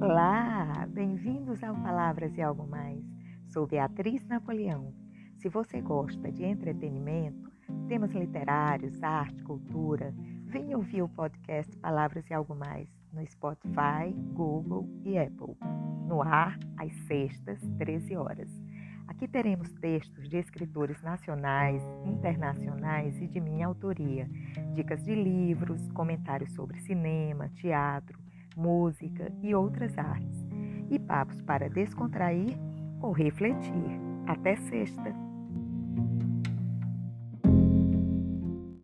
Olá, bem-vindos ao Palavras e Algo Mais. Sou Beatriz Napoleão. Se você gosta de entretenimento, temas literários, arte, cultura, venha ouvir o podcast Palavras e Algo Mais no Spotify, Google e Apple. No ar, às sextas, 13 horas. Aqui teremos textos de escritores nacionais, internacionais e de minha autoria, dicas de livros, comentários sobre cinema, teatro, música e outras artes, e papos para descontrair ou refletir. Até sexta!